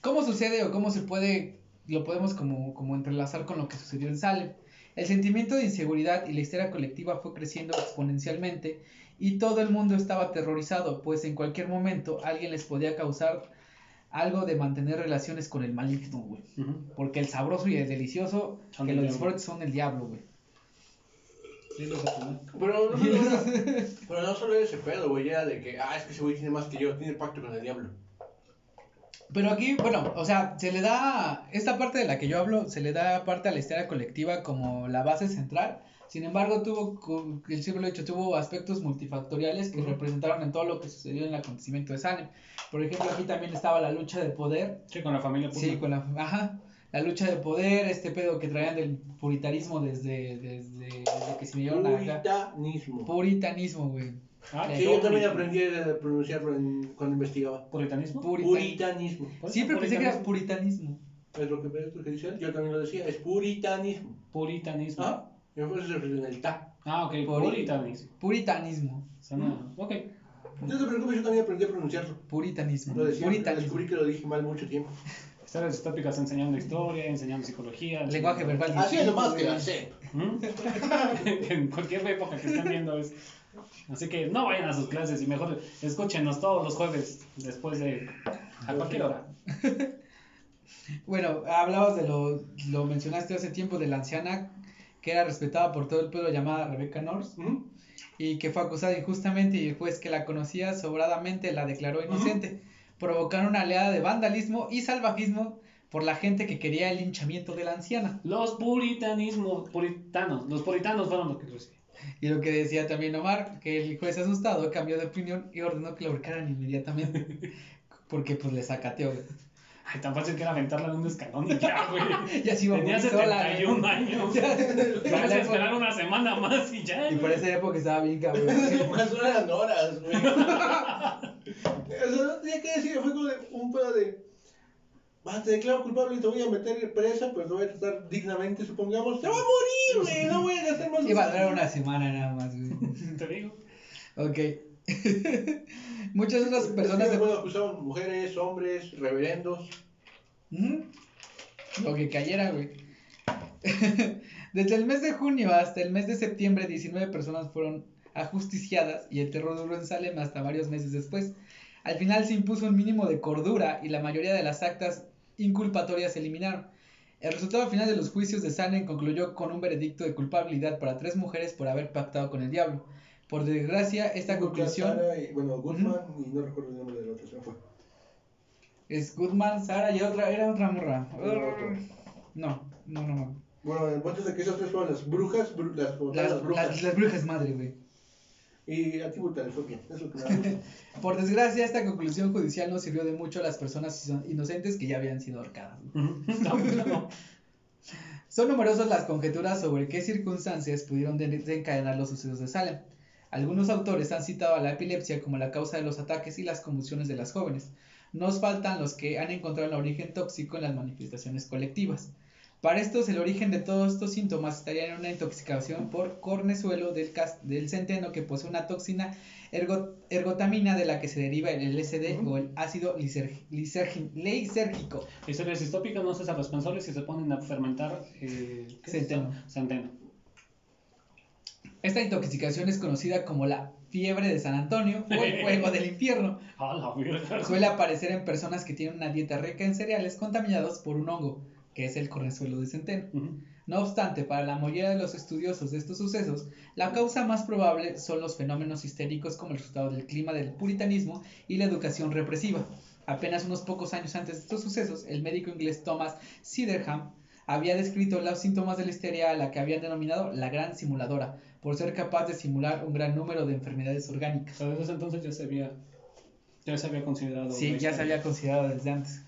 ¿cómo sucede o cómo se puede, lo podemos como, como entrelazar con lo que sucedió en Salem? El sentimiento de inseguridad y la histeria colectiva fue creciendo exponencialmente y todo el mundo estaba aterrorizado, pues en cualquier momento alguien les podía causar algo de mantener relaciones con el maligno, güey. Porque el sabroso y el delicioso, Son que los disfrutes son el diablo, güey. Pero no, pero no solo era ese pedo, güey, era de que, ah, es que ese güey tiene más que yo, tiene pacto con el diablo. Pero aquí, bueno, o sea, se le da, esta parte de la que yo hablo, se le da parte a la histeria colectiva como la base central. Sin embargo, tuvo, el siempre lo he dicho, tuvo aspectos multifactoriales que representaron en todo lo que sucedió en el acontecimiento de Salem. Por ejemplo, aquí también estaba la lucha de poder. Sí, con la familia Sí, con la, ajá, la lucha de poder, este pedo que traían del puritarismo desde, desde, desde que se vinieron acá. Puritanismo. Puritanismo, güey. Ah, Sí, yo también aprendí a pronunciarlo en- cuando investigaba. ¿Puritanismo? Purita- Puritanismo. ¿Por qué Siempre pensé que era puritanismo? puritanismo. Es lo que, es lo que dice él. Yo también lo decía. Es puritanismo. Puritanismo. ¿Ah? Y después se refirió en el ta. Ah, ok, Puri- puritanismo. Puritanismo. Suena- Ok. No te preocupes, yo también aprendí a pronunciarlo. Puritanismo. Lo decía, Puritanismo. descubrí que lo dije mal mucho tiempo. Historias distópicas enseñando historia, enseñando psicología. Lenguaje verbal. Así es lo más que la sé. ¿Mm? en cualquier época que estén viendo es. Así que no vayan a sus clases y mejor escúchenos todos los jueves después de. a cualquier hora. Bueno, hablabas de lo, lo mencionaste hace tiempo de la anciana que era respetada por todo el pueblo llamada Rebecca Norris y que fue acusada injustamente y el juez que la conocía sobradamente la declaró inocente. Provocaron una oleada de vandalismo y salvajismo por la gente que quería el linchamiento de la anciana. Los puritanismos, puritanos, los puritanos fueron los que. Y lo que decía también Omar, que el juez asustado cambió de opinión y ordenó que la ahorcaran inmediatamente. Porque pues le sacateó. güey. Ay, tan fácil que era aventarla de un escalón y ya, güey. Ya se iba a Tenía morir sola, 71 güey. años. Ya. Esperar una semana más y ya. Y por esa época estaba bien cabrón. En eran horas, güey. Eso no tenía que decir, fue como de un pedo de. Va, te declaro culpable y te voy a meter presa, pero te voy a tratar dignamente, supongamos. ¡Te va a morir, güey! No voy a gastar más. Iba a durar una semana nada más, güey. Te digo. Ok. Muchas otras personas de... Bueno, acusaban mujeres, hombres, reverendos. Ujú. Lo que cayera, güey. Desde el mes de junio hasta el mes de septiembre, 19 personas fueron ajusticiadas y el terror duró en Salem hasta varios meses después. Al final se impuso un mínimo de cordura y la mayoría de las actas inculpatorias se eliminaron. El resultado final de los juicios de Salem concluyó con un veredicto de culpabilidad para tres mujeres por haber pactado con el diablo. Por desgracia, esta conclusión y- bueno, Guzmán y no recuerdo el nombre se me fue. es Goodman, Sara y otra, era otra morra. No, no, no. no. Bueno, el punto es de que esas tres fueron las brujas, bru- Las, las brujas. las, las brujas madre, güey. Y a ti le fue bien, es lo que me. Por desgracia, esta conclusión judicial no sirvió de mucho a las personas ino- inocentes que ya habían sido ahorcadas. güey. No. Son numerosas las conjeturas sobre qué circunstancias pudieron de- desencadenar los sucesos de Salem. Algunos autores han citado a la epilepsia como la causa de los ataques y las convulsiones de las jóvenes. Nos faltan los que han encontrado el origen tóxico en las manifestaciones colectivas. Para estos, el origen de todos estos síntomas estaría en una intoxicación por cornezuelo del, cas- del centeno que posee una toxina ergo- ergotamina de la que se deriva el LSD o el ácido lisérgico. Historias distópicas no se hacen responsables si se ponen a fermentar eh, ¿qué es Centeno. Esta intoxicación es conocida como la fiebre de San Antonio o el fuego del infierno. Suele aparecer en personas que tienen una dieta rica en cereales contaminados por un hongo, que es el cornezuelo de centeno. No obstante, para la mayoría de los estudiosos de estos sucesos, la causa más probable son los fenómenos histéricos como el resultado del clima del puritanismo y la educación represiva. Apenas unos pocos años antes de estos sucesos, el médico inglés Thomas Siderham había descrito los síntomas de la histeria a la que habían denominado la gran simuladora, por ser capaz de simular un gran número de enfermedades orgánicas. O sea, desde entonces ya se había, ya se había considerado. Sí, ya se había considerado desde antes.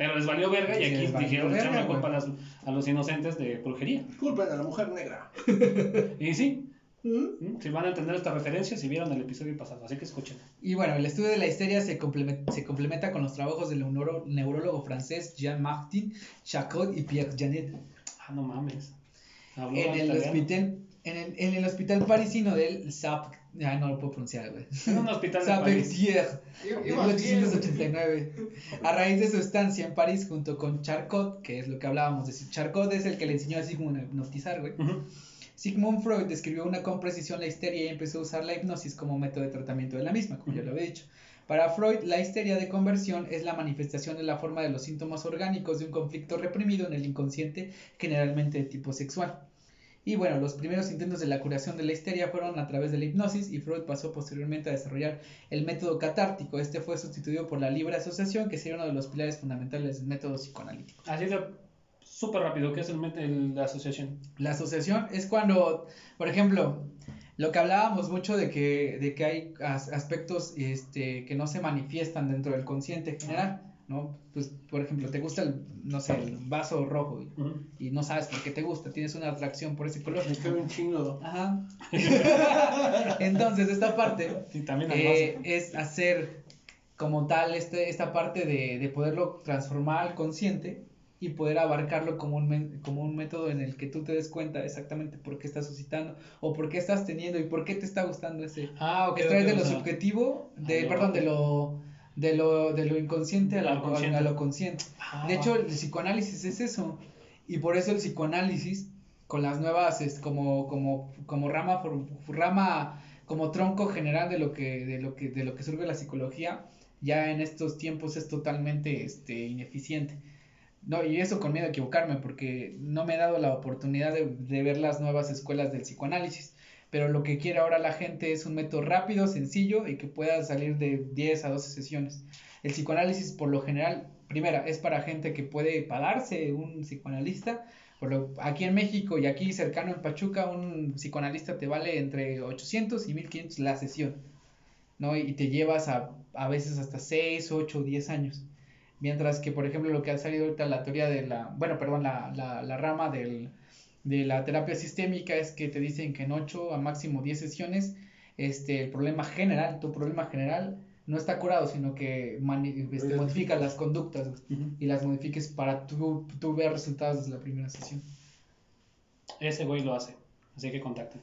Pero les valió verga y aquí dijeron verga, echarle la culpa a, güey. las- a los inocentes de brujería. Culpen a la mujer negra. Y sí, ¿Mm? si van a entender esta referencia, si vieron el episodio pasado, así que escuchen. Y bueno, el estudio de la histeria se, complementa, se complementa con los trabajos del neuro- neurólogo francés Jean-Martin Charcot y Pierre Janet Ah, no mames. Habló en el, italiano. hospital, en, el, en el hospital parisino del SAP. Ah, no lo puedo pronunciar, güey. En un hospital de París. En iba bien. 1889. A raíz de su estancia en París junto con Charcot, que es lo que hablábamos de Charcot, es el que le enseñó a Sigmund a hipnotizar, güey. Sigmund Freud describió una con precisión la histeria y empezó a usar la hipnosis como método de tratamiento de la misma, como ya lo había dicho. Para Freud, la histeria de conversión es la manifestación de la forma de los síntomas orgánicos de un conflicto reprimido en el inconsciente, generalmente de tipo sexual. Y bueno, los primeros intentos de la curación de la histeria fueron a través de la hipnosis y Freud pasó posteriormente a desarrollar el método catártico. Este fue sustituido por la libre asociación, que sería uno de los pilares fundamentales del método psicoanalítico. Así de súper rápido, ¿qué es el, la asociación? La asociación es cuando, por ejemplo, lo que hablábamos mucho de que, de que hay as- aspectos este, que no se manifiestan dentro del consciente general, ¿no? Pues, por ejemplo, te gusta el, no sé, el vaso rojo y, no sabes por qué te gusta, tienes una atracción por ese color. Me un chingo. Ajá. Entonces, esta parte también eh, es hacer como tal este, esta parte de, de poderlo transformar al consciente y poder abarcarlo como un, como un método en el que tú te des cuenta exactamente por qué estás suscitando o por qué estás teniendo y por qué te está gustando ese. Ah, ok. Extraer ok, de lo subjetivo, de, a lo- perdón, de lo, de lo, de lo inconsciente a, la- lo consciente. a lo consciente. Ah, De hecho, el psicoanálisis es eso. Y por eso el psicoanálisis, con las nuevas, es como, como, como rama, rama, como tronco general de lo que, de lo que, de lo que surge la psicología, ya en estos tiempos es totalmente este, ineficiente. No, y eso con miedo a equivocarme, porque no me he dado la oportunidad de, de ver las nuevas escuelas del psicoanálisis. Pero lo que quiere ahora la gente es un método rápido, sencillo y que pueda salir de 10 a 12 sesiones. El psicoanálisis, por lo general, primera, es para gente que puede pagarse un psicoanalista. Por lo, aquí en México y aquí cercano en Pachuca, un psicoanalista te vale entre 800 y 1500 la sesión, ¿no? Y te llevas a, a veces hasta 6, 8, 10 años. Mientras que, por ejemplo, lo que ha salido ahorita la teoría de la, bueno, perdón, la, la, la rama del, de la terapia sistémica es que te dicen que en 8 a máximo 10 sesiones, este, el problema general, tu problema general no está curado, sino que este, modifica las conductas y las modifiques para tú, tú ver resultados desde la primera sesión. Ese güey lo hace. Así que contacten.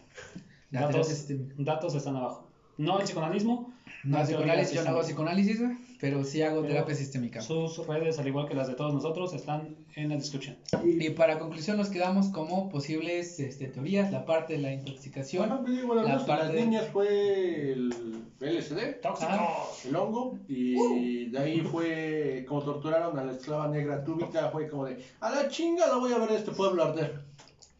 Datos están abajo. No el psicoanalismo. No, la psicoanálisis, yo no hago psicoanálisis, pero sí hago Pero terapia sistémica. Sus redes, al igual que las de todos nosotros, están en la descripción. Y para conclusión nos quedamos como posibles este, teorías, la parte de la intoxicación. Bueno, pues, digo, bueno, La las parte de- niñas fue el LSD, ¡Tóxicos! el hongo, y de ahí fue como torturaron a la esclava negra túbica, fue como de, a la chinga la voy a ver este pueblo arder.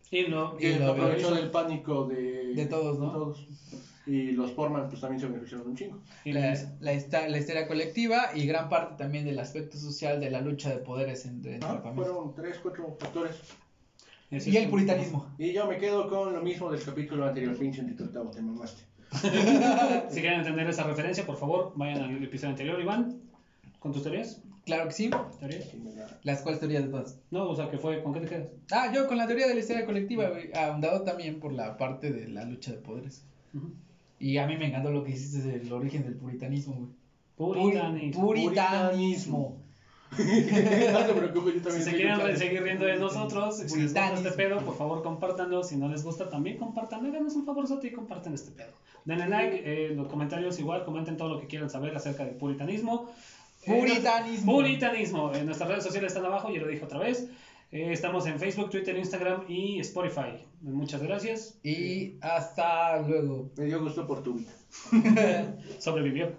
Y Que Y lo aprovechó del pánico de, De todos, ¿no? de todos. Y los Forman pues también se beneficiaron un chingo. y La, la, hista- la histeria colectiva y gran parte también del aspecto social de la lucha de poderes entre, entre la Ah, familia. fueron tres, cuatro factores. Ese Y el puritanismo. Y yo me quedo con lo mismo del capítulo anterior, pinche intitulado, te mamaste. Si quieren entender esa referencia, por favor, vayan al episodio anterior, Iván. ¿Con tus teorías? Claro que sí. ¿Teorías? Sí, me da- Las cuales teorías de todas. No, o sea, que fue, ¿con qué te quedas? Ah, yo con la teoría de la histeria colectiva, ahondado también por la parte de la lucha de poderes. Y a mí me encantó lo que hiciste del origen del puritanismo, güey. Puritanismo. Puritanismo. no te preocupes, yo Si también se soy quieren seguir riendo de nosotros, si les gusta Puritanismo. este pedo, por favor compártanlo. Si no les gusta, también compartan. Háganos un favorzote y compartan este pedo. Denle like, eh, los comentarios igual, comenten todo lo que quieran saber acerca del puritanismo. Eh, Puritanismo. Puritanismo. En nuestras redes sociales están abajo, ya lo dije otra vez. Eh, estamos en Facebook, Twitter, Instagram y Spotify. Muchas gracias. Y hasta luego. Me dio gusto por tu vida. Sobrevivió.